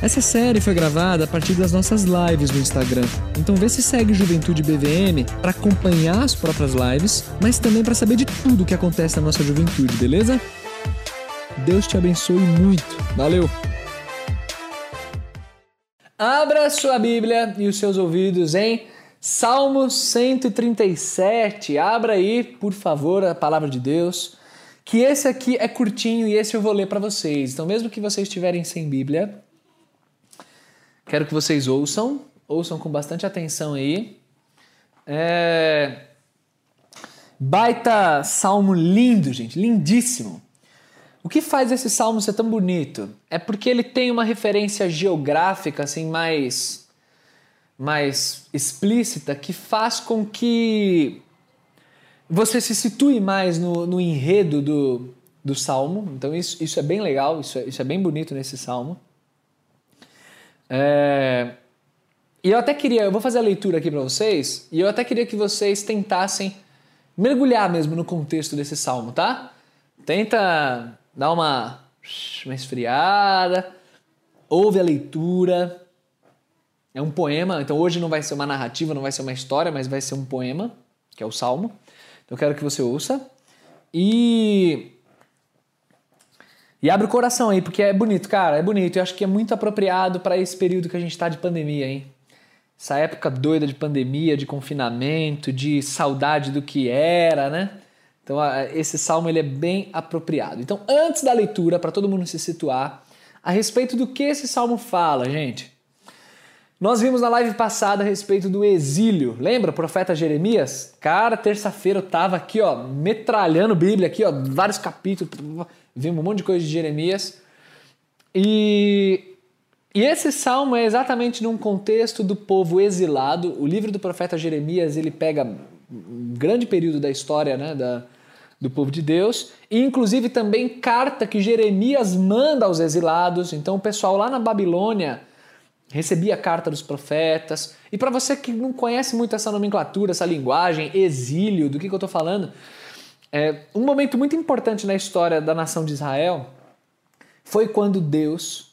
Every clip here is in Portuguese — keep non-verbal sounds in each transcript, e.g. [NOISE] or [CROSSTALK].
Essa série foi gravada a partir das nossas lives no Instagram. Então vê se segue Juventude BVM para acompanhar as próprias lives, mas também para saber de tudo que acontece na nossa juventude, beleza? Deus te abençoe muito. Valeu! Abra sua Bíblia e os seus ouvidos em Salmo 137. Abra aí, por favor, a palavra de Deus. Que esse aqui é curtinho e esse eu vou ler para vocês. Então, mesmo que vocês estiverem sem Bíblia, Quero que vocês ouçam, ouçam com bastante atenção aí. É... Baita salmo lindo, gente, lindíssimo. O que faz esse salmo ser tão bonito? É porque ele tem uma referência geográfica assim mais mais explícita que faz com que você se situe mais no, no enredo do, do salmo. Então isso, isso é bem legal, isso é, isso é bem bonito nesse salmo. É... E eu até queria, eu vou fazer a leitura aqui para vocês, e eu até queria que vocês tentassem mergulhar mesmo no contexto desse salmo, tá? Tenta dar uma, uma esfriada, ouve a leitura. É um poema, então hoje não vai ser uma narrativa, não vai ser uma história, mas vai ser um poema, que é o salmo. Então eu quero que você ouça. E e abre o coração aí, porque é bonito, cara, é bonito. Eu acho que é muito apropriado para esse período que a gente está de pandemia, hein? Essa época doida de pandemia, de confinamento, de saudade do que era, né? Então, esse salmo ele é bem apropriado. Então, antes da leitura, para todo mundo se situar, a respeito do que esse salmo fala, gente. Nós vimos na live passada a respeito do exílio. Lembra o profeta Jeremias? Cara, terça-feira eu tava aqui, ó, metralhando Bíblia aqui, ó, vários capítulos, vimos um monte de coisa de Jeremias. E, e esse salmo é exatamente num contexto do povo exilado. O livro do profeta Jeremias, ele pega um grande período da história, né, da, do povo de Deus, e inclusive também carta que Jeremias manda aos exilados. Então o pessoal lá na Babilônia recebia a carta dos profetas. E para você que não conhece muito essa nomenclatura, essa linguagem, exílio, do que, que eu estou falando, é, um momento muito importante na história da nação de Israel foi quando Deus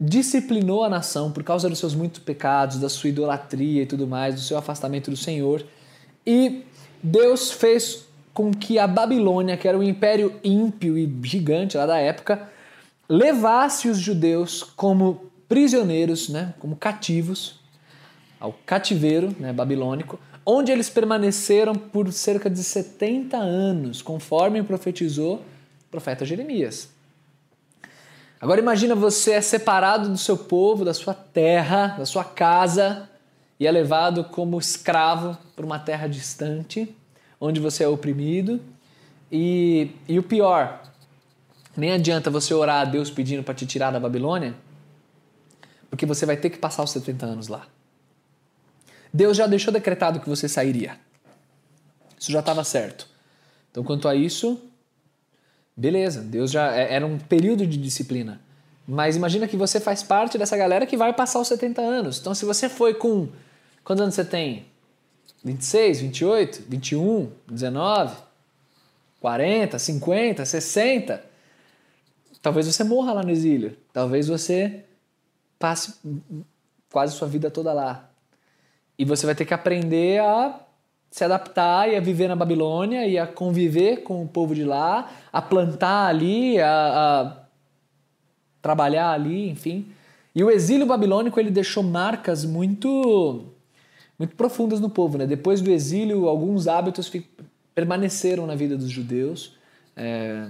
disciplinou a nação por causa dos seus muitos pecados, da sua idolatria e tudo mais, do seu afastamento do Senhor. E Deus fez com que a Babilônia, que era um império ímpio e gigante lá da época, levasse os judeus como prisioneiros, né, como cativos, ao cativeiro né, babilônico, onde eles permaneceram por cerca de 70 anos, conforme profetizou o profeta Jeremias. Agora imagina você é separado do seu povo, da sua terra, da sua casa e é levado como escravo para uma terra distante, onde você é oprimido. E, e o pior, nem adianta você orar a Deus pedindo para te tirar da Babilônia, porque você vai ter que passar os 70 anos lá. Deus já deixou decretado que você sairia. Isso já estava certo. Então, quanto a isso, beleza, Deus já é, era um período de disciplina. Mas imagina que você faz parte dessa galera que vai passar os 70 anos. Então, se você foi com. Quantos anos você tem? 26, 28, 21, 19, 40, 50, 60. Talvez você morra lá no exílio. Talvez você passe quase sua vida toda lá. E você vai ter que aprender a se adaptar e a viver na Babilônia e a conviver com o povo de lá, a plantar ali, a, a trabalhar ali, enfim. E o exílio babilônico ele deixou marcas muito muito profundas no povo, né? Depois do exílio, alguns hábitos permaneceram na vida dos judeus, é,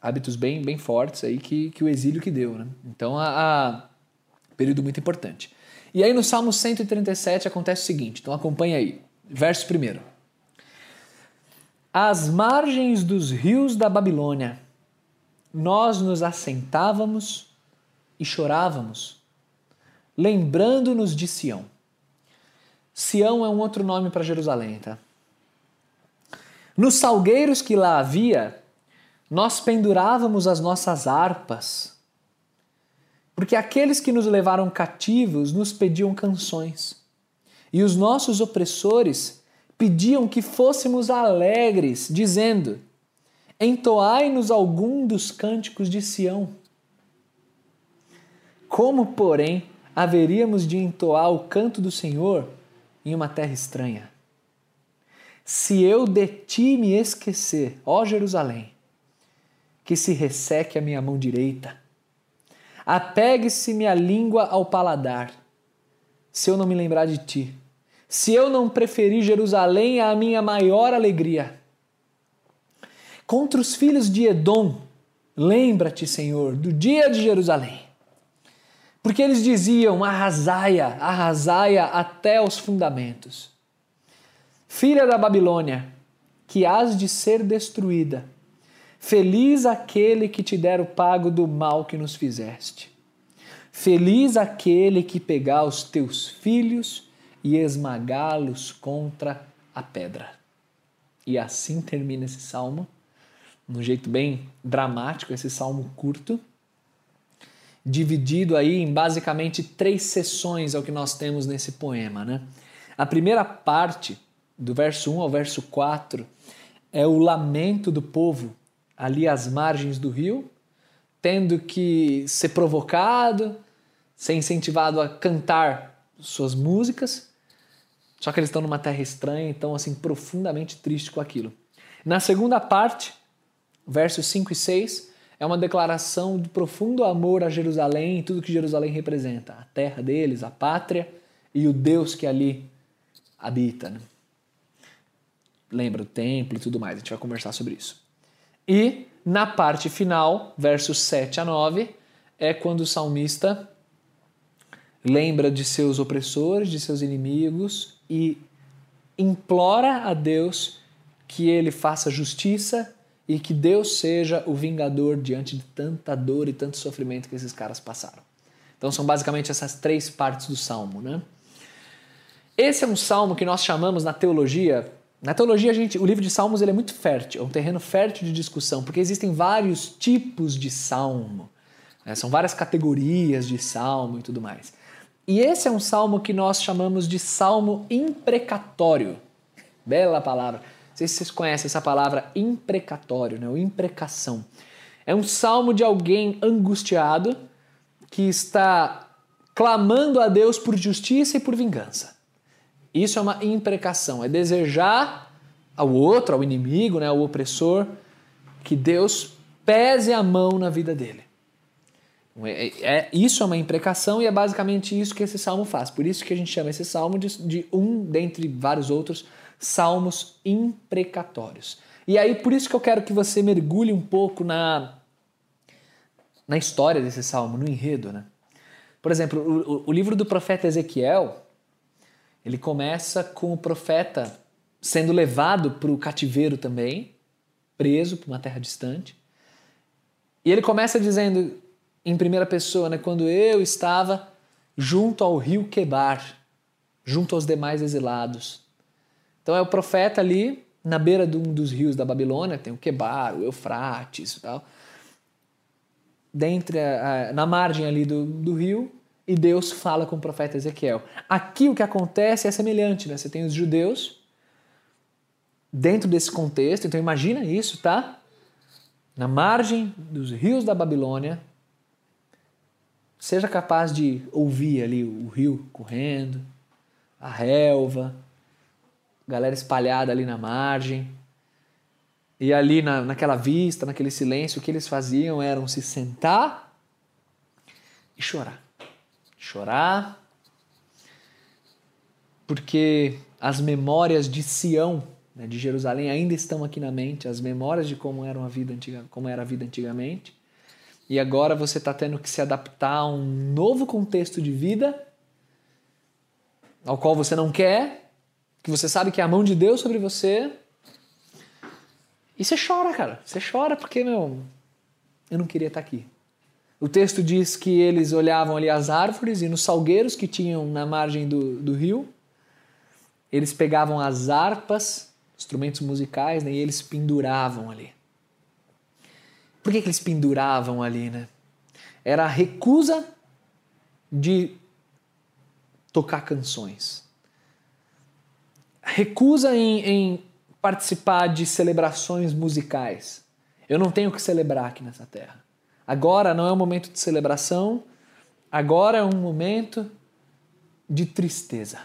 hábitos bem bem fortes aí que, que o exílio que deu, né? Então, a, a período muito importante. E aí no Salmo 137 acontece o seguinte, então acompanha aí, verso 1. Às margens dos rios da Babilônia, nós nos assentávamos e chorávamos, lembrando-nos de Sião. Sião é um outro nome para Jerusalém, tá? Nos salgueiros que lá havia, nós pendurávamos as nossas harpas, porque aqueles que nos levaram cativos nos pediam canções, e os nossos opressores pediam que fôssemos alegres, dizendo: Entoai-nos algum dos cânticos de Sião. Como, porém, haveríamos de entoar o canto do Senhor em uma terra estranha? Se eu de ti me esquecer, ó Jerusalém, que se resseque a minha mão direita, apegue-se minha língua ao paladar, se eu não me lembrar de ti, se eu não preferir Jerusalém à minha maior alegria. Contra os filhos de Edom, lembra-te, Senhor, do dia de Jerusalém. Porque eles diziam: arrasaia, arrasaia até os fundamentos. Filha da Babilônia, que has de ser destruída, feliz aquele que te der o pago do mal que nos fizeste. Feliz aquele que pegar os teus filhos e esmagá-los contra a pedra. E assim termina esse salmo, de um jeito bem dramático, esse salmo curto dividido aí em basicamente três sessões é o que nós temos nesse poema, né? A primeira parte, do verso 1 ao verso 4, é o lamento do povo ali às margens do rio, tendo que ser provocado, ser incentivado a cantar suas músicas. Só que eles estão numa terra estranha, então assim profundamente triste com aquilo. Na segunda parte, versos 5 e 6, é uma declaração de profundo amor a Jerusalém e tudo que Jerusalém representa, a terra deles, a pátria e o Deus que ali habita. Né? Lembra o templo e tudo mais, a gente vai conversar sobre isso. E na parte final, versos 7 a 9, é quando o salmista lembra de seus opressores, de seus inimigos e implora a Deus que ele faça justiça e que Deus seja o vingador diante de tanta dor e tanto sofrimento que esses caras passaram. Então são basicamente essas três partes do salmo, né? Esse é um salmo que nós chamamos na teologia. Na teologia, gente, o livro de Salmos ele é muito fértil, é um terreno fértil de discussão, porque existem vários tipos de salmo, né? são várias categorias de salmo e tudo mais. E esse é um salmo que nós chamamos de salmo imprecatório. Bela palavra não sei se vocês conhecem essa palavra imprecatório, né? ou imprecação. É um salmo de alguém angustiado que está clamando a Deus por justiça e por vingança. Isso é uma imprecação, é desejar ao outro, ao inimigo, né, ao opressor, que Deus pese a mão na vida dele. É, é, isso é uma imprecação e é basicamente isso que esse salmo faz. Por isso que a gente chama esse salmo de, de um dentre vários outros salmos imprecatórios. E aí, por isso que eu quero que você mergulhe um pouco na, na história desse salmo, no enredo. Né? Por exemplo, o, o livro do profeta Ezequiel, ele começa com o profeta sendo levado para o cativeiro também, preso para uma terra distante. E ele começa dizendo em primeira pessoa, né, quando eu estava junto ao rio Quebar, junto aos demais exilados, então é o profeta ali na beira de um dos rios da Babilônia, tem o Quebar, o Eufrates e tal. Dentre a, na margem ali do, do rio, e Deus fala com o profeta Ezequiel. Aqui o que acontece é semelhante, né? Você tem os judeus dentro desse contexto, então imagina isso, tá? Na margem dos rios da Babilônia, seja capaz de ouvir ali o rio correndo, a relva, galera espalhada ali na margem. E ali na, naquela vista, naquele silêncio, o que eles faziam eram se sentar e chorar. Chorar, porque as memórias de Sião, né, de Jerusalém, ainda estão aqui na mente, as memórias de como era a vida antiga, como era a vida antigamente. E agora você está tendo que se adaptar a um novo contexto de vida ao qual você não quer, que você sabe que é a mão de Deus sobre você. E você chora, cara. Você chora porque, meu, eu não queria estar aqui. O texto diz que eles olhavam ali as árvores e nos salgueiros que tinham na margem do, do rio, eles pegavam as harpas instrumentos musicais, né? e eles penduravam ali. Por que, que eles penduravam ali, né? Era a recusa de tocar canções. Recusa em, em participar de celebrações musicais. Eu não tenho que celebrar aqui nessa terra. Agora não é um momento de celebração, agora é um momento de tristeza.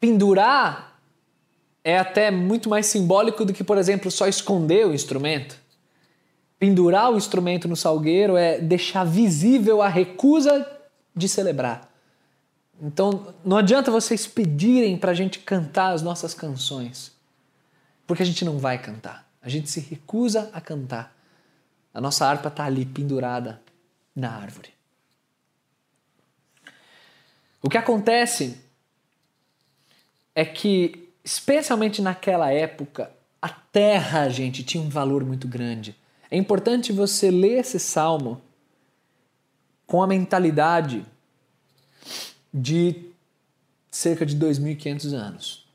Pendurar é até muito mais simbólico do que, por exemplo, só esconder o instrumento. Pendurar o instrumento no salgueiro é deixar visível a recusa de celebrar. Então, não adianta vocês pedirem para a gente cantar as nossas canções, porque a gente não vai cantar. A gente se recusa a cantar. A nossa harpa está ali pendurada na árvore. O que acontece é que, especialmente naquela época, a terra, gente, tinha um valor muito grande. É importante você ler esse salmo com a mentalidade de cerca de 2.500 anos.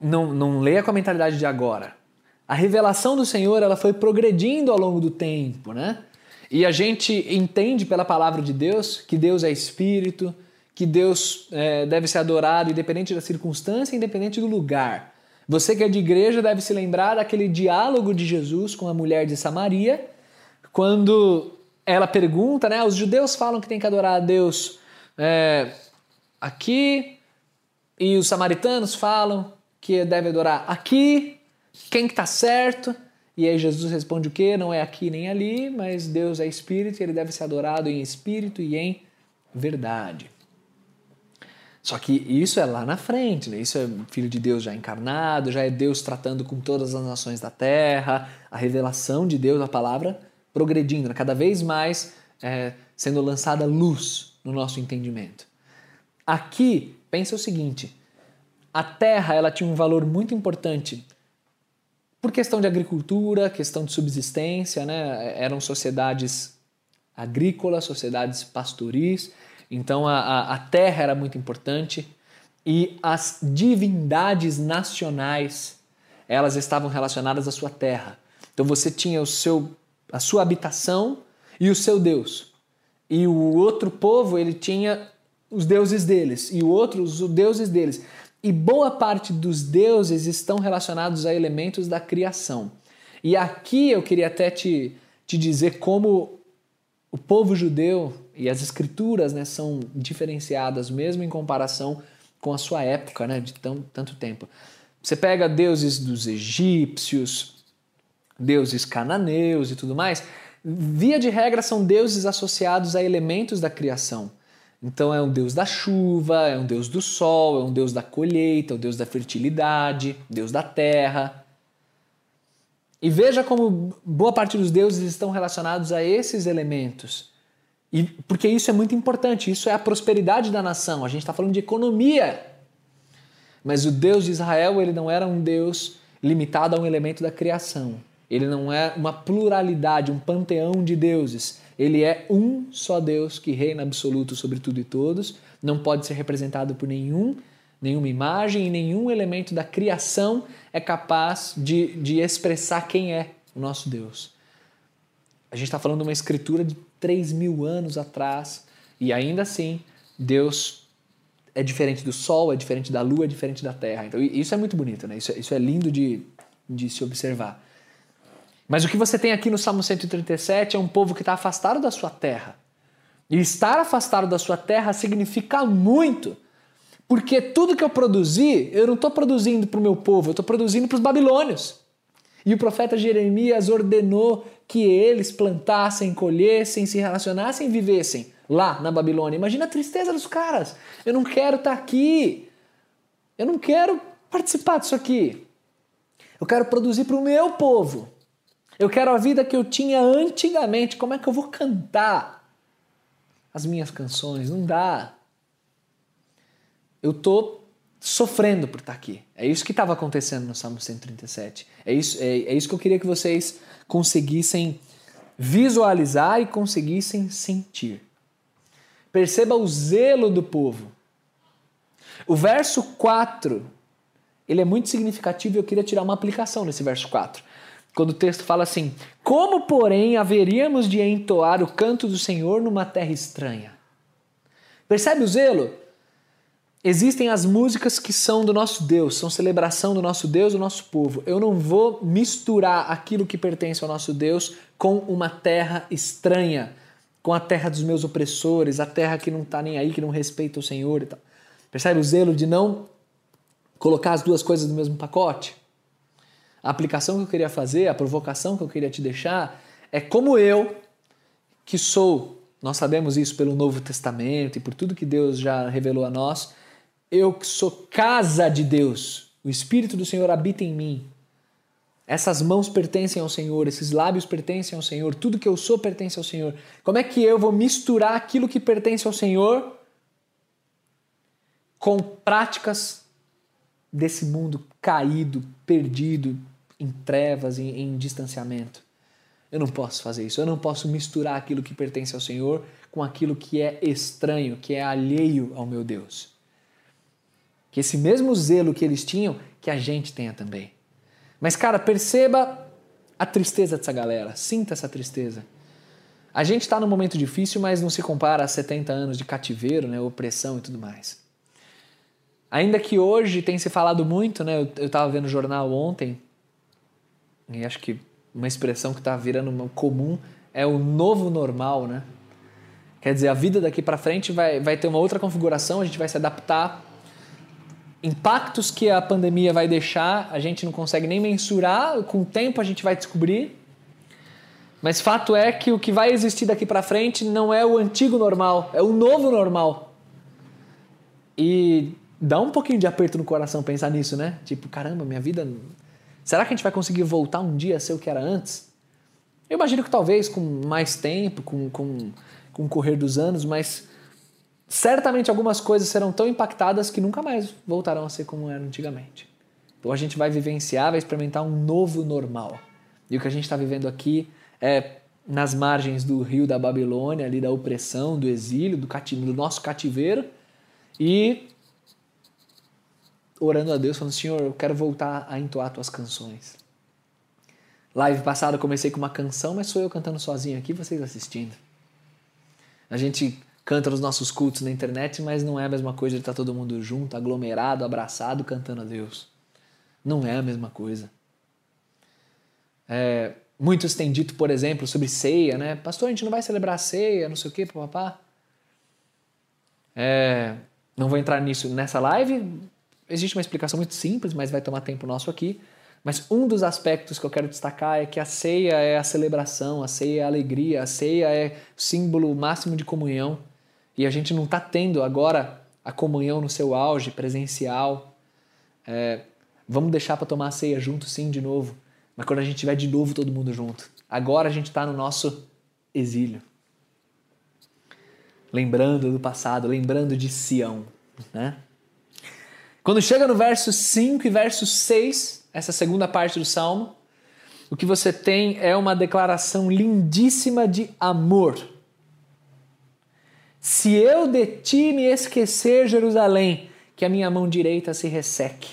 Não, não leia com a mentalidade de agora. A revelação do Senhor ela foi progredindo ao longo do tempo, né? E a gente entende pela palavra de Deus que Deus é Espírito, que Deus é, deve ser adorado independente da circunstância, independente do lugar. Você que é de igreja deve se lembrar daquele diálogo de Jesus com a mulher de Samaria, quando ela pergunta, né? Os judeus falam que tem que adorar a Deus é, aqui, e os samaritanos falam que deve adorar aqui. Quem que tá certo? E aí Jesus responde o quê? Não é aqui nem ali, mas Deus é espírito e ele deve ser adorado em espírito e em verdade. Só que isso é lá na frente, né? Isso é Filho de Deus já encarnado, já é Deus tratando com todas as nações da terra, a revelação de Deus, a palavra progredindo, né? cada vez mais é, sendo lançada luz no nosso entendimento. Aqui, pensa o seguinte: a terra ela tinha um valor muito importante por questão de agricultura, questão de subsistência, né? eram sociedades agrícolas, sociedades pastoris, então a, a, a terra era muito importante e as divindades nacionais elas estavam relacionadas à sua terra. Então você tinha o seu, a sua habitação e o seu Deus. E o outro povo ele tinha os deuses deles e o outro os deuses deles. E boa parte dos deuses estão relacionados a elementos da criação. E aqui eu queria até te, te dizer como o povo judeu e as escrituras né, são diferenciadas mesmo em comparação com a sua época né, de tão, tanto tempo. Você pega deuses dos egípcios, deuses cananeus e tudo mais, via de regra são deuses associados a elementos da criação. Então é um deus da chuva, é um deus do sol, é um deus da colheita, é um deus da fertilidade, deus da terra. E veja como boa parte dos deuses estão relacionados a esses elementos. E porque isso é muito importante, isso é a prosperidade da nação. A gente está falando de economia. Mas o Deus de Israel, ele não era um Deus limitado a um elemento da criação. Ele não é uma pluralidade, um panteão de deuses. Ele é um só Deus que reina absoluto sobre tudo e todos, não pode ser representado por nenhum, nenhuma imagem e nenhum elemento da criação é capaz de, de expressar quem é o nosso Deus. A gente está falando de uma escritura de 3 mil anos atrás e ainda assim Deus é diferente do Sol, é diferente da Lua, é diferente da Terra. Então isso é muito bonito, né? Isso, isso é lindo de, de se observar. Mas o que você tem aqui no Salmo 137 é um povo que está afastado da sua terra. E estar afastado da sua terra significa muito, porque tudo que eu produzi, eu não estou produzindo para o meu povo, eu estou produzindo para os babilônios. E o profeta Jeremias ordenou que eles plantassem, colhessem, se relacionassem e vivessem lá na Babilônia. Imagina a tristeza dos caras. Eu não quero estar tá aqui. Eu não quero participar disso aqui. Eu quero produzir para o meu povo. Eu quero a vida que eu tinha antigamente. Como é que eu vou cantar as minhas canções? Não dá. Eu tô sofrendo por estar aqui. É isso que estava acontecendo no Salmo 137. É isso, é, é isso que eu queria que vocês conseguissem visualizar e conseguissem sentir. Perceba o zelo do povo. O verso 4, ele é muito significativo e eu queria tirar uma aplicação nesse verso 4. Quando o texto fala assim: Como, porém, haveríamos de entoar o canto do Senhor numa terra estranha? Percebe o zelo? Existem as músicas que são do nosso Deus, são celebração do nosso Deus, do nosso povo. Eu não vou misturar aquilo que pertence ao nosso Deus com uma terra estranha, com a terra dos meus opressores, a terra que não está nem aí, que não respeita o Senhor e tal. Percebe o zelo de não colocar as duas coisas no mesmo pacote? A aplicação que eu queria fazer, a provocação que eu queria te deixar é como eu, que sou, nós sabemos isso pelo Novo Testamento e por tudo que Deus já revelou a nós, eu que sou casa de Deus, o Espírito do Senhor habita em mim. Essas mãos pertencem ao Senhor, esses lábios pertencem ao Senhor, tudo que eu sou pertence ao Senhor. Como é que eu vou misturar aquilo que pertence ao Senhor com práticas desse mundo caído, perdido, em trevas, em, em distanciamento? Eu não posso fazer isso. Eu não posso misturar aquilo que pertence ao Senhor com aquilo que é estranho, que é alheio ao meu Deus. Que esse mesmo zelo que eles tinham, que a gente tenha também. Mas, cara, perceba a tristeza dessa galera. Sinta essa tristeza. A gente está num momento difícil, mas não se compara a 70 anos de cativeiro, né, opressão e tudo mais. Ainda que hoje tem se falado muito, né, eu estava vendo o jornal ontem, e acho que uma expressão que está virando comum é o novo normal, né? Quer dizer, a vida daqui para frente vai, vai ter uma outra configuração, a gente vai se adaptar impactos que a pandemia vai deixar, a gente não consegue nem mensurar, com o tempo a gente vai descobrir. Mas fato é que o que vai existir daqui para frente não é o antigo normal, é o novo normal. E dá um pouquinho de aperto no coração pensar nisso, né? Tipo, caramba, minha vida. Será que a gente vai conseguir voltar um dia a ser o que era antes? Eu imagino que talvez com mais tempo, com, com, com o correr dos anos, mas certamente algumas coisas serão tão impactadas que nunca mais voltarão a ser como eram antigamente. Então a gente vai vivenciar, vai experimentar um novo normal. E o que a gente está vivendo aqui é nas margens do rio da Babilônia, ali da opressão, do exílio, do, cativeiro, do nosso cativeiro, e orando a Deus, falando: Senhor, eu quero voltar a entoar tuas canções. Live passada eu comecei com uma canção, mas sou eu cantando sozinho aqui, vocês assistindo. A gente canta nos nossos cultos na internet, mas não é a mesma coisa de estar todo mundo junto, aglomerado, abraçado, cantando a Deus. Não é a mesma coisa. É, muitos têm dito, por exemplo, sobre ceia, né? Pastor, a gente não vai celebrar ceia, não sei o quê, papá. É, não vou entrar nisso nessa live. Existe uma explicação muito simples, mas vai tomar tempo nosso aqui. Mas um dos aspectos que eu quero destacar é que a ceia é a celebração, a ceia é a alegria, a ceia é o símbolo máximo de comunhão e a gente não está tendo agora a comunhão no seu auge, presencial. É, vamos deixar para tomar a ceia junto, sim, de novo. Mas quando a gente estiver de novo todo mundo junto. Agora a gente está no nosso exílio. Lembrando do passado, lembrando de Sião. Né? Quando chega no verso 5 e verso 6, essa segunda parte do salmo, o que você tem é uma declaração lindíssima de amor se eu de ti me esquecer, Jerusalém, que a minha mão direita se resseque,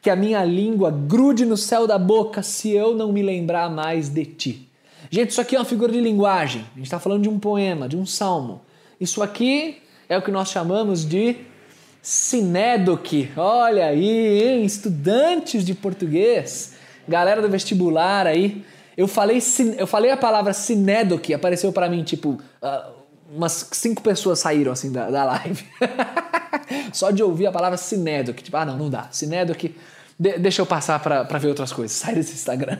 que a minha língua grude no céu da boca, se eu não me lembrar mais de ti. Gente, isso aqui é uma figura de linguagem. A gente está falando de um poema, de um salmo. Isso aqui é o que nós chamamos de sinédoque. Olha aí, hein? estudantes de português, galera do vestibular aí. Eu falei, eu falei a palavra sinédoque, apareceu para mim tipo uh, umas cinco pessoas saíram assim da, da live. [LAUGHS] Só de ouvir a palavra Sinédoc. Tipo, ah, não, não dá. Sinédoc, de, deixa eu passar para ver outras coisas. [LAUGHS] Sai desse Instagram.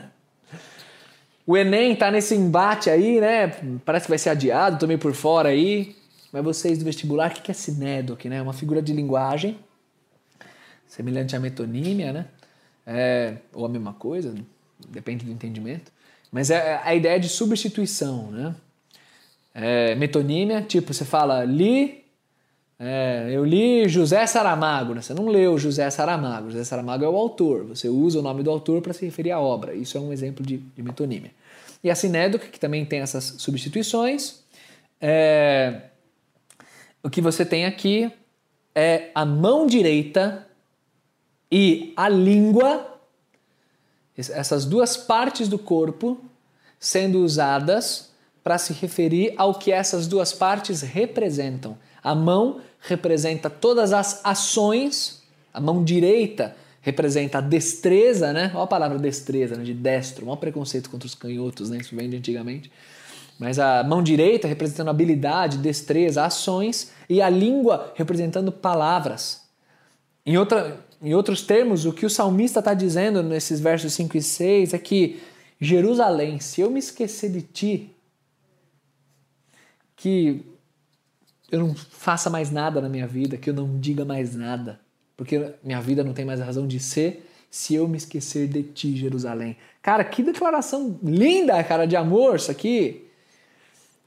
O Enem tá nesse embate aí, né? Parece que vai ser adiado, meio por fora aí. Mas vocês do vestibular, o que é Sinédoc, né? Uma figura de linguagem semelhante à metonímia, né? É, ou a mesma coisa, depende do entendimento. Mas é a ideia de substituição, né? é, metonímia, tipo, você fala li, é, eu li José Saramago, né? você não leu José Saramago, José Saramago é o autor, você usa o nome do autor para se referir à obra, isso é um exemplo de, de metonímia. E a sinédoca, que também tem essas substituições, é, o que você tem aqui é a mão direita e a língua, essas duas partes do corpo sendo usadas para se referir ao que essas duas partes representam. A mão representa todas as ações, a mão direita representa a destreza, né? Olha a palavra destreza, né? de destro, maior preconceito contra os canhotos, né? Isso vem de antigamente. Mas a mão direita representando habilidade, destreza, ações, e a língua representando palavras. Em, outra, em outros termos, o que o salmista está dizendo nesses versos 5 e 6 é que Jerusalém, se eu me esquecer de ti, que eu não faça mais nada na minha vida, que eu não diga mais nada, porque minha vida não tem mais razão de ser se eu me esquecer de ti, Jerusalém. Cara, que declaração linda, cara, de amor isso aqui.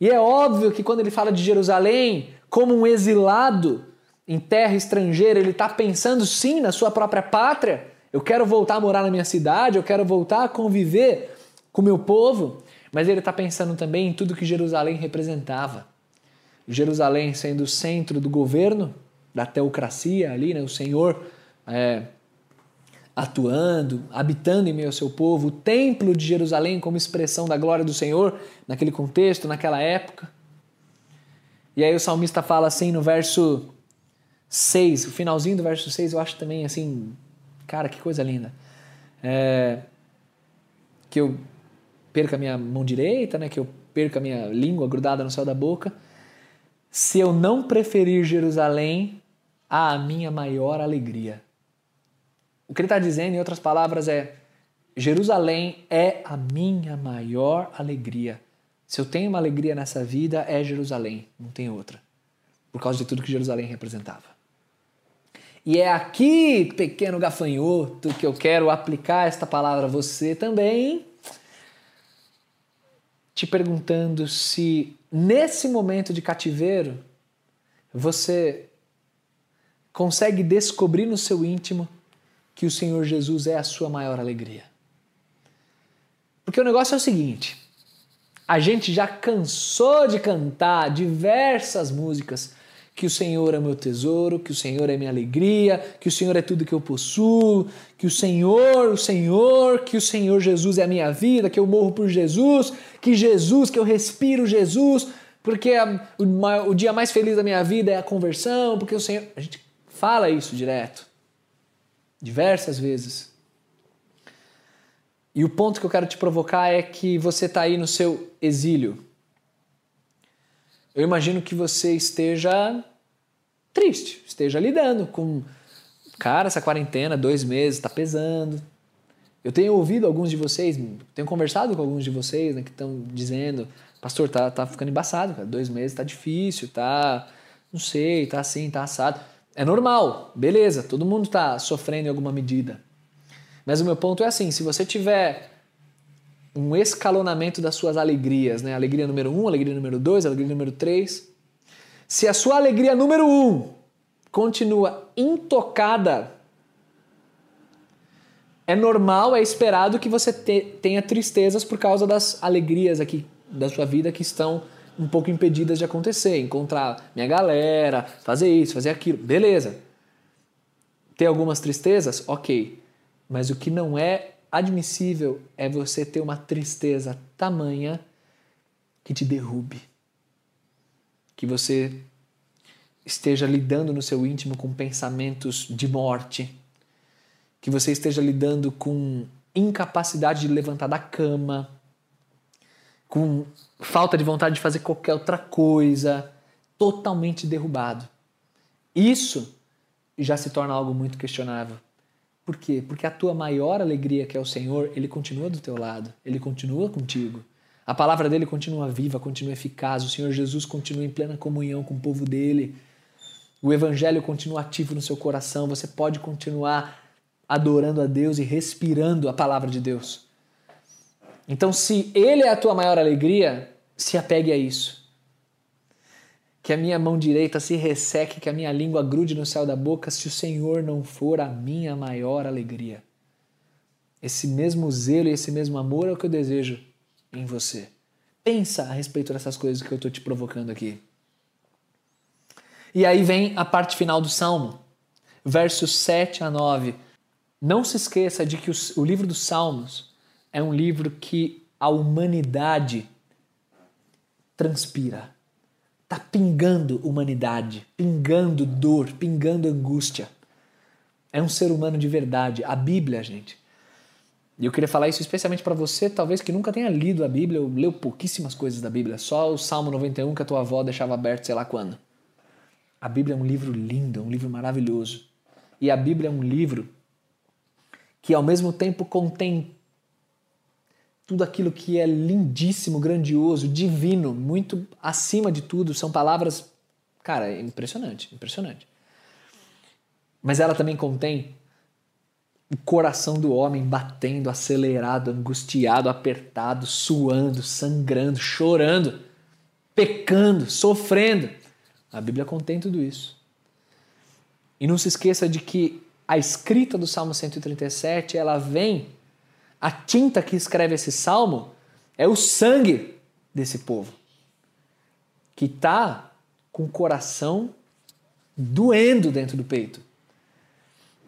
E é óbvio que quando ele fala de Jerusalém como um exilado em terra estrangeira, ele está pensando sim na sua própria pátria. Eu quero voltar a morar na minha cidade, eu quero voltar a conviver com o meu povo. Mas ele está pensando também em tudo que Jerusalém representava. Jerusalém sendo o centro do governo, da teocracia ali, né? o Senhor é, atuando, habitando em meio ao seu povo, o templo de Jerusalém como expressão da glória do Senhor naquele contexto, naquela época. E aí o salmista fala assim no verso 6, o finalzinho do verso 6 eu acho também assim, cara, que coisa linda. É, que eu perca a minha mão direita, né, que eu perca a minha língua grudada no céu da boca, se eu não preferir Jerusalém à minha maior alegria. O que ele está dizendo, em outras palavras, é: Jerusalém é a minha maior alegria. Se eu tenho uma alegria nessa vida, é Jerusalém, não tem outra. Por causa de tudo que Jerusalém representava. E é aqui, pequeno gafanhoto, que eu quero aplicar esta palavra a você também, te perguntando se nesse momento de cativeiro você consegue descobrir no seu íntimo que o Senhor Jesus é a sua maior alegria. Porque o negócio é o seguinte: a gente já cansou de cantar diversas músicas que o Senhor é meu tesouro, que o Senhor é minha alegria, que o Senhor é tudo que eu possuo, que o Senhor, o Senhor, que o Senhor Jesus é a minha vida, que eu morro por Jesus, que Jesus, que eu respiro Jesus, porque o dia mais feliz da minha vida é a conversão, porque o Senhor. A gente fala isso direto diversas vezes. E o ponto que eu quero te provocar é que você está aí no seu exílio. Eu imagino que você esteja triste, esteja lidando com. Cara, essa quarentena, dois meses, está pesando. Eu tenho ouvido alguns de vocês, tenho conversado com alguns de vocês né, que estão dizendo: Pastor, tá, tá ficando embaçado, cara. dois meses tá difícil, tá. Não sei, tá assim, tá assado. É normal, beleza, todo mundo está sofrendo em alguma medida. Mas o meu ponto é assim: se você tiver um escalonamento das suas alegrias, né? Alegria número um, alegria número dois, alegria número três. Se a sua alegria número um continua intocada, é normal, é esperado que você te, tenha tristezas por causa das alegrias aqui da sua vida que estão um pouco impedidas de acontecer. Encontrar minha galera, fazer isso, fazer aquilo, beleza. Ter algumas tristezas? Ok. Mas o que não é admissível é você ter uma tristeza tamanha que te derrube. Que você esteja lidando no seu íntimo com pensamentos de morte. Que você esteja lidando com incapacidade de levantar da cama, com falta de vontade de fazer qualquer outra coisa, totalmente derrubado. Isso já se torna algo muito questionável. Por quê? Porque a tua maior alegria, que é o Senhor, ele continua do teu lado, ele continua contigo. A palavra dele continua viva, continua eficaz, o Senhor Jesus continua em plena comunhão com o povo dele. O evangelho continua ativo no seu coração, você pode continuar adorando a Deus e respirando a palavra de Deus. Então, se Ele é a tua maior alegria, se apegue a isso. Que a minha mão direita se resseque, que a minha língua grude no céu da boca, se o Senhor não for a minha maior alegria. Esse mesmo zelo e esse mesmo amor é o que eu desejo em você. Pensa a respeito dessas coisas que eu estou te provocando aqui. E aí vem a parte final do salmo, versos 7 a 9. Não se esqueça de que o livro dos Salmos é um livro que a humanidade transpira. Tá pingando humanidade, pingando dor, pingando angústia. É um ser humano de verdade. A Bíblia, gente. E eu queria falar isso especialmente para você, talvez que nunca tenha lido a Bíblia, ou leu pouquíssimas coisas da Bíblia, só o Salmo 91 que a tua avó deixava aberto sei lá quando. A Bíblia é um livro lindo, um livro maravilhoso. E a Bíblia é um livro que ao mesmo tempo contém tudo aquilo que é lindíssimo, grandioso, divino, muito acima de tudo. São palavras, cara, impressionante, impressionante. Mas ela também contém o coração do homem batendo, acelerado, angustiado, apertado, suando, sangrando, chorando, pecando, sofrendo. A Bíblia contém tudo isso. E não se esqueça de que a escrita do Salmo 137, ela vem a tinta que escreve esse salmo é o sangue desse povo, que está com o coração doendo dentro do peito.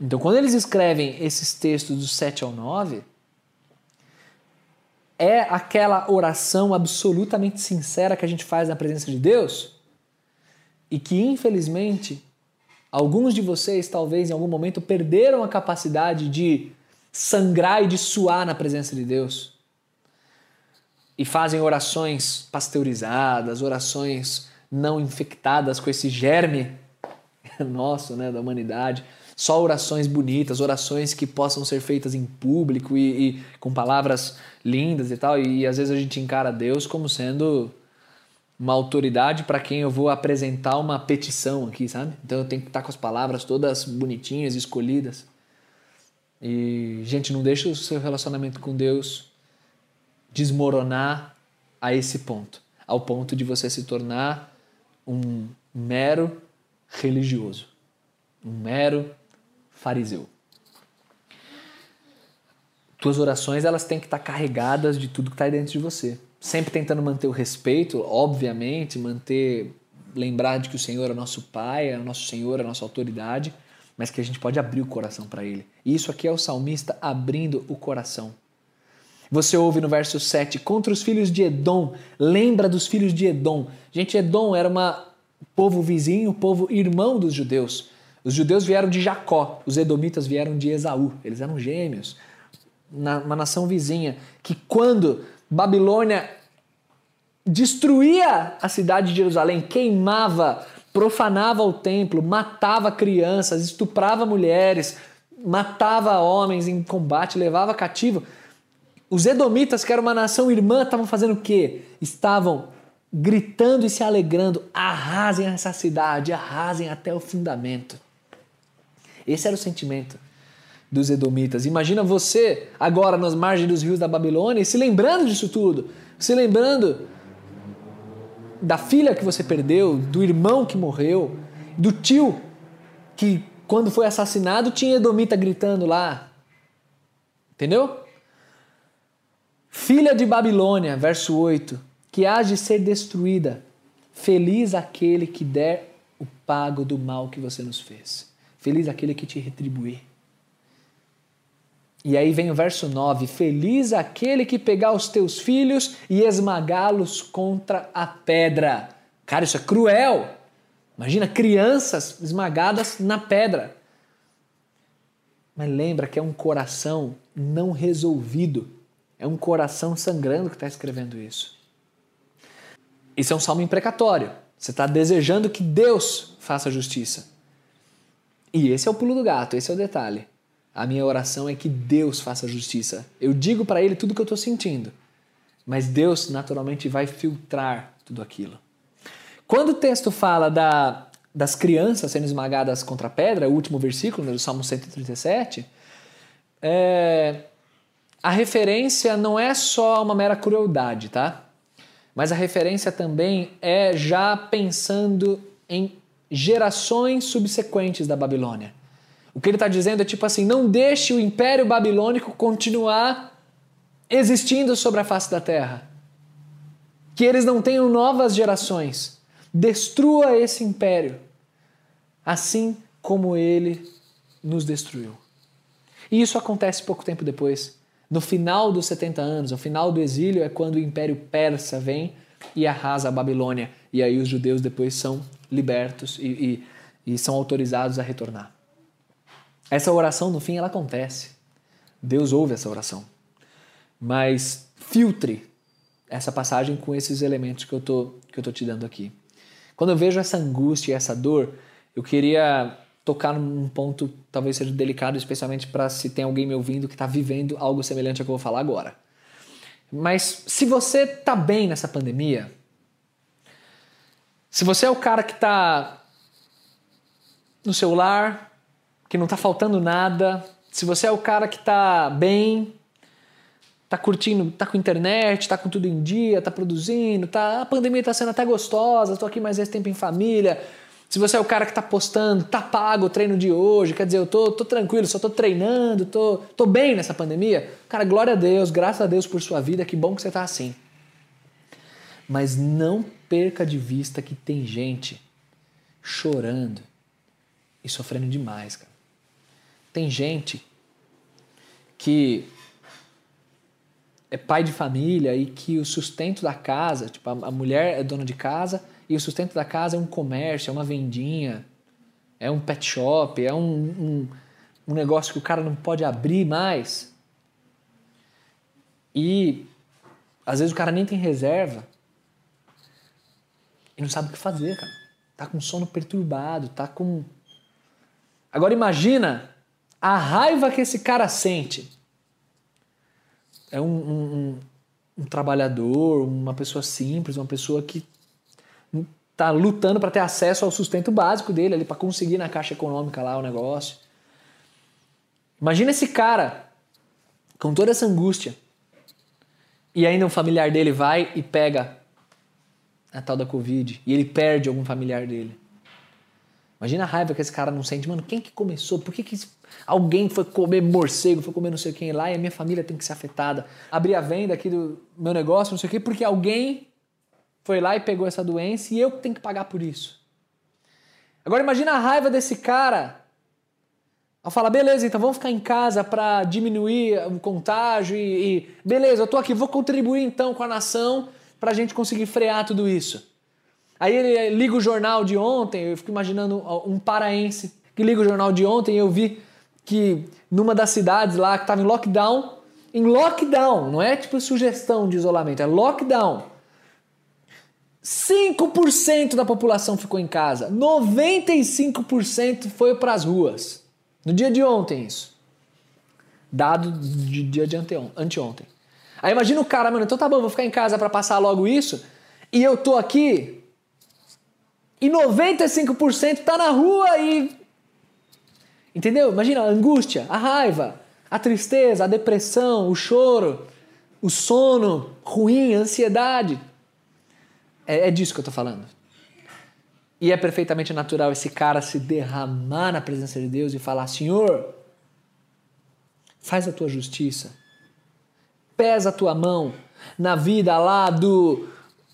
Então, quando eles escrevem esses textos do 7 ao 9, é aquela oração absolutamente sincera que a gente faz na presença de Deus e que, infelizmente, alguns de vocês talvez em algum momento perderam a capacidade de sangrar e de suar na presença de Deus. E fazem orações pasteurizadas, orações não infectadas com esse germe [LAUGHS] nosso, né, da humanidade. Só orações bonitas, orações que possam ser feitas em público e, e com palavras lindas e tal. E, e às vezes a gente encara Deus como sendo uma autoridade para quem eu vou apresentar uma petição aqui, sabe? Então eu tenho que estar com as palavras todas bonitinhas, escolhidas. E, gente, não deixe o seu relacionamento com Deus desmoronar a esse ponto ao ponto de você se tornar um mero religioso, um mero fariseu. Tuas orações elas têm que estar carregadas de tudo que está dentro de você, sempre tentando manter o respeito, obviamente, manter lembrar de que o Senhor é nosso Pai, é nosso Senhor, é a nossa autoridade, mas que a gente pode abrir o coração para Ele. E isso aqui é o salmista abrindo o coração. Você ouve no verso 7, contra os filhos de Edom, lembra dos filhos de Edom. Gente, Edom era um povo vizinho, povo irmão dos judeus. Os judeus vieram de Jacó, os edomitas vieram de Esaú, eles eram gêmeos, uma nação vizinha, que quando Babilônia destruía a cidade de Jerusalém, queimava profanava o templo, matava crianças, estuprava mulheres, matava homens em combate, levava cativo. Os edomitas, que era uma nação irmã, estavam fazendo o quê? Estavam gritando e se alegrando: arrasem essa cidade, arrasem até o fundamento. Esse era o sentimento dos edomitas. Imagina você agora nas margens dos rios da Babilônia se lembrando disso tudo, se lembrando da filha que você perdeu, do irmão que morreu, do tio que quando foi assassinado tinha Edomita gritando lá. Entendeu? Filha de Babilônia, verso 8, que há de ser destruída, feliz aquele que der o pago do mal que você nos fez. Feliz aquele que te retribuir. E aí vem o verso 9: Feliz aquele que pegar os teus filhos e esmagá-los contra a pedra. Cara, isso é cruel. Imagina crianças esmagadas na pedra. Mas lembra que é um coração não resolvido. É um coração sangrando que está escrevendo isso. Isso é um salmo imprecatório. Você está desejando que Deus faça justiça. E esse é o pulo do gato, esse é o detalhe. A minha oração é que Deus faça justiça. Eu digo para Ele tudo o que eu estou sentindo, mas Deus naturalmente vai filtrar tudo aquilo. Quando o texto fala da, das crianças sendo esmagadas contra a pedra, o último versículo né, do Salmo 137, é, a referência não é só uma mera crueldade, tá? Mas a referência também é já pensando em gerações subsequentes da Babilônia. O que ele está dizendo é tipo assim: não deixe o império babilônico continuar existindo sobre a face da terra. Que eles não tenham novas gerações. Destrua esse império. assim como ele nos destruiu. E isso acontece pouco tempo depois. No final dos 70 anos, no final do exílio, é quando o Império Persa vem e arrasa a Babilônia. E aí os judeus depois são libertos e, e, e são autorizados a retornar. Essa oração, no fim, ela acontece. Deus ouve essa oração. Mas filtre essa passagem com esses elementos que eu tô, que eu tô te dando aqui. Quando eu vejo essa angústia e essa dor, eu queria tocar num ponto talvez seja delicado, especialmente para se tem alguém me ouvindo que está vivendo algo semelhante ao que eu vou falar agora. Mas se você está bem nessa pandemia, se você é o cara que está no celular, que não está faltando nada, se você é o cara que está bem, está curtindo, está com internet, está com tudo em dia, está produzindo, tá, a pandemia está sendo até gostosa, estou aqui mais esse tempo em família, se você é o cara que está postando, tá pago o treino de hoje, quer dizer, eu tô, tô tranquilo, só tô treinando, tô, tô bem nessa pandemia. Cara, glória a Deus, graças a Deus por sua vida, que bom que você está assim. Mas não perca de vista que tem gente chorando e sofrendo demais, cara. Tem gente que é pai de família e que o sustento da casa, tipo, a mulher é dona de casa e o sustento da casa é um comércio, é uma vendinha, é um pet shop, é um, um, um negócio que o cara não pode abrir mais. E às vezes o cara nem tem reserva e não sabe o que fazer, cara. Tá com sono perturbado, tá com. Agora imagina a raiva que esse cara sente. É um, um, um, um trabalhador, uma pessoa simples, uma pessoa que tá lutando para ter acesso ao sustento básico dele ali para conseguir na caixa econômica lá o negócio. Imagina esse cara com toda essa angústia e ainda um familiar dele vai e pega a tal da Covid e ele perde algum familiar dele. Imagina a raiva que esse cara não sente. Mano, quem que começou? Por que, que alguém foi comer morcego, foi comer não sei quem lá e a minha família tem que ser afetada? Abrir a venda aqui do meu negócio, não sei o quê, porque alguém foi lá e pegou essa doença e eu tenho que pagar por isso. Agora imagina a raiva desse cara ao falar, beleza, então vamos ficar em casa para diminuir o contágio e, e, beleza, eu tô aqui, vou contribuir então com a nação para a gente conseguir frear tudo isso. Aí ele liga o jornal de ontem, eu fico imaginando um paraense que liga o jornal de ontem e eu vi que numa das cidades lá que estava em lockdown, em lockdown, não é tipo sugestão de isolamento, é lockdown. 5% da população ficou em casa, 95% foi para as ruas. No dia de ontem, isso. Dado de dia de anteontem. Aí imagina o cara, mano, então tá bom, vou ficar em casa para passar logo isso, e eu tô aqui, e 95% tá na rua e. Entendeu? Imagina a angústia, a raiva, a tristeza, a depressão, o choro, o sono ruim, a ansiedade. É, é disso que eu estou falando. E é perfeitamente natural esse cara se derramar na presença de Deus e falar: Senhor, faz a tua justiça, pesa a tua mão na vida lá do,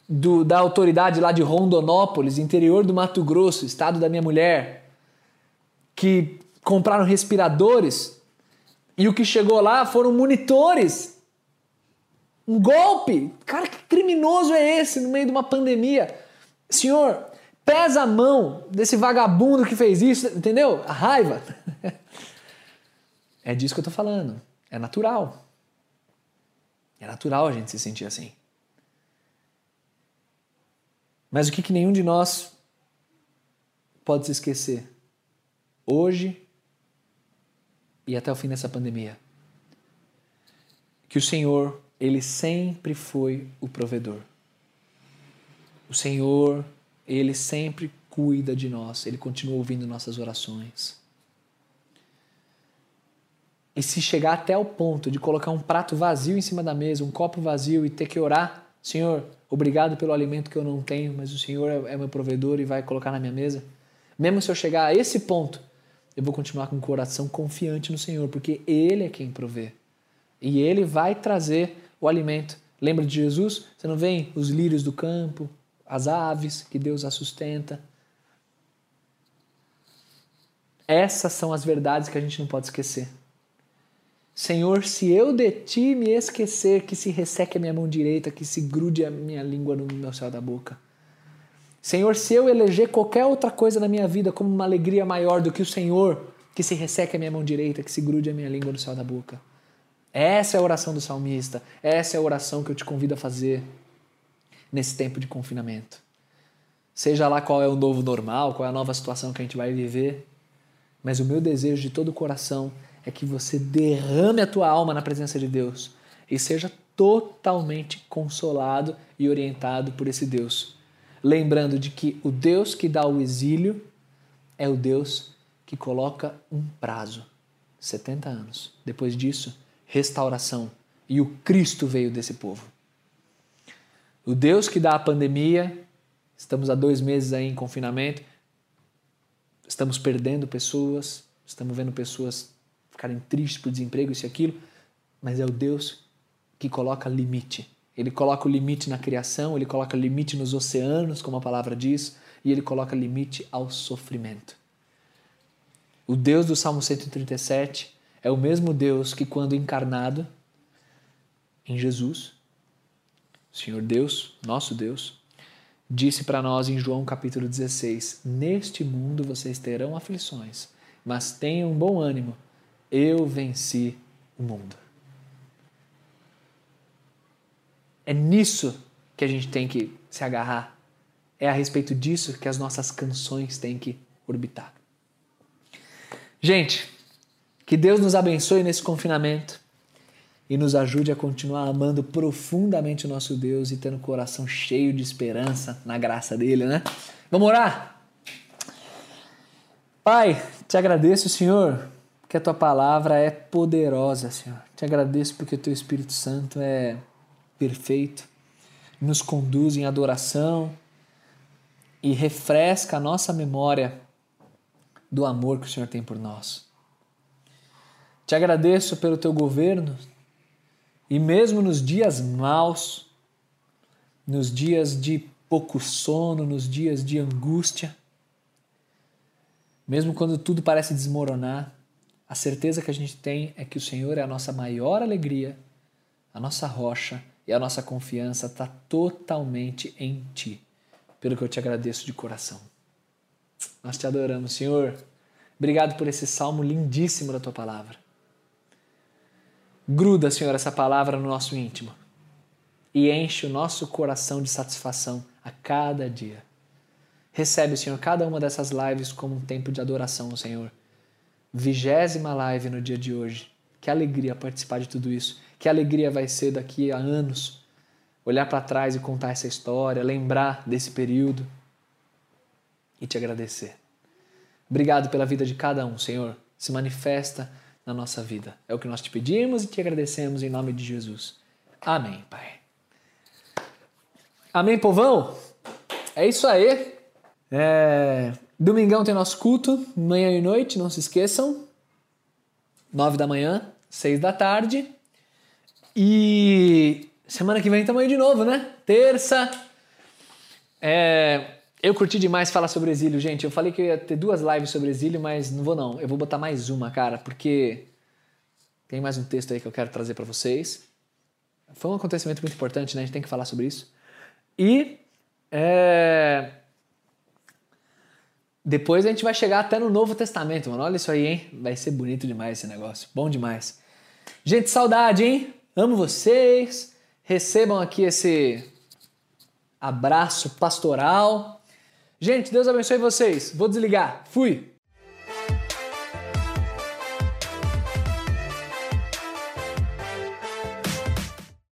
do, da autoridade lá de Rondonópolis, interior do Mato Grosso, estado da minha mulher, que compraram respiradores e o que chegou lá foram monitores um golpe. Cara, que criminoso é esse no meio de uma pandemia? Senhor, pesa a mão desse vagabundo que fez isso, entendeu? A raiva. [LAUGHS] É disso que eu tô falando. É natural. É natural a gente se sentir assim. Mas o que, que nenhum de nós pode se esquecer? Hoje e até o fim dessa pandemia. Que o Senhor ele sempre foi o provedor. O Senhor, ele sempre cuida de nós, ele continua ouvindo nossas orações. E se chegar até o ponto de colocar um prato vazio em cima da mesa, um copo vazio e ter que orar, Senhor, obrigado pelo alimento que eu não tenho, mas o Senhor é, é meu provedor e vai colocar na minha mesa. Mesmo se eu chegar a esse ponto, eu vou continuar com o coração confiante no Senhor, porque Ele é quem provê. E Ele vai trazer o alimento. Lembra de Jesus? Você não vê os lírios do campo, as aves que Deus a sustenta. Essas são as verdades que a gente não pode esquecer. Senhor, se eu de ti me esquecer, que se resseque a minha mão direita, que se grude a minha língua no meu céu da boca. Senhor, se eu eleger qualquer outra coisa na minha vida como uma alegria maior do que o Senhor, que se resseque a minha mão direita, que se grude a minha língua no céu da boca. Essa é a oração do salmista. Essa é a oração que eu te convido a fazer nesse tempo de confinamento. Seja lá qual é o novo normal, qual é a nova situação que a gente vai viver, mas o meu desejo de todo o coração é que você derrame a tua alma na presença de Deus e seja totalmente consolado e orientado por esse Deus. Lembrando de que o Deus que dá o exílio é o Deus que coloca um prazo 70 anos. Depois disso, restauração. E o Cristo veio desse povo. O Deus que dá a pandemia, estamos há dois meses aí em confinamento, estamos perdendo pessoas, estamos vendo pessoas ficarem tristes por desemprego, isso e aquilo, mas é o Deus que coloca limite. Ele coloca o limite na criação, ele coloca limite nos oceanos, como a palavra diz, e ele coloca limite ao sofrimento. O Deus do Salmo 137 é o mesmo Deus que, quando encarnado em Jesus, Senhor Deus, nosso Deus, disse para nós em João capítulo 16: Neste mundo vocês terão aflições, mas tenham bom ânimo, eu venci o mundo. É nisso que a gente tem que se agarrar. É a respeito disso que as nossas canções têm que orbitar. Gente, que Deus nos abençoe nesse confinamento e nos ajude a continuar amando profundamente o nosso Deus e tendo o coração cheio de esperança na graça dele, né? Vamos orar? Pai, te agradeço, Senhor, que a tua palavra é poderosa, Senhor. Te agradeço porque o teu Espírito Santo é perfeito, nos conduz em adoração e refresca a nossa memória do amor que o Senhor tem por nós. Te agradeço pelo teu governo e mesmo nos dias maus, nos dias de pouco sono, nos dias de angústia, mesmo quando tudo parece desmoronar, a certeza que a gente tem é que o Senhor é a nossa maior alegria, a nossa rocha e a nossa confiança está totalmente em Ti, pelo que eu te agradeço de coração. Nós te adoramos, Senhor. Obrigado por esse salmo lindíssimo da Tua palavra. Gruda, Senhor, essa palavra no nosso íntimo e enche o nosso coração de satisfação a cada dia. Recebe, Senhor, cada uma dessas lives como um tempo de adoração, Senhor vigésima live no dia de hoje. Que alegria participar de tudo isso. Que alegria vai ser daqui a anos olhar para trás e contar essa história, lembrar desse período e te agradecer. Obrigado pela vida de cada um, Senhor. Se manifesta na nossa vida. É o que nós te pedimos e te agradecemos em nome de Jesus. Amém, Pai. Amém, povão? É isso aí. É... Domingão tem nosso culto, manhã e noite, não se esqueçam. Nove da manhã, seis da tarde. E semana que vem estamos aí de novo, né? Terça. É, eu curti demais falar sobre exílio, gente. Eu falei que eu ia ter duas lives sobre exílio, mas não vou não. Eu vou botar mais uma, cara, porque tem mais um texto aí que eu quero trazer para vocês. Foi um acontecimento muito importante, né? A gente tem que falar sobre isso. E é, depois a gente vai chegar até no Novo Testamento, mano. Olha isso aí, hein? Vai ser bonito demais esse negócio. Bom demais. Gente, saudade, hein? Amo vocês. Recebam aqui esse abraço pastoral. Gente, Deus abençoe vocês. Vou desligar. Fui.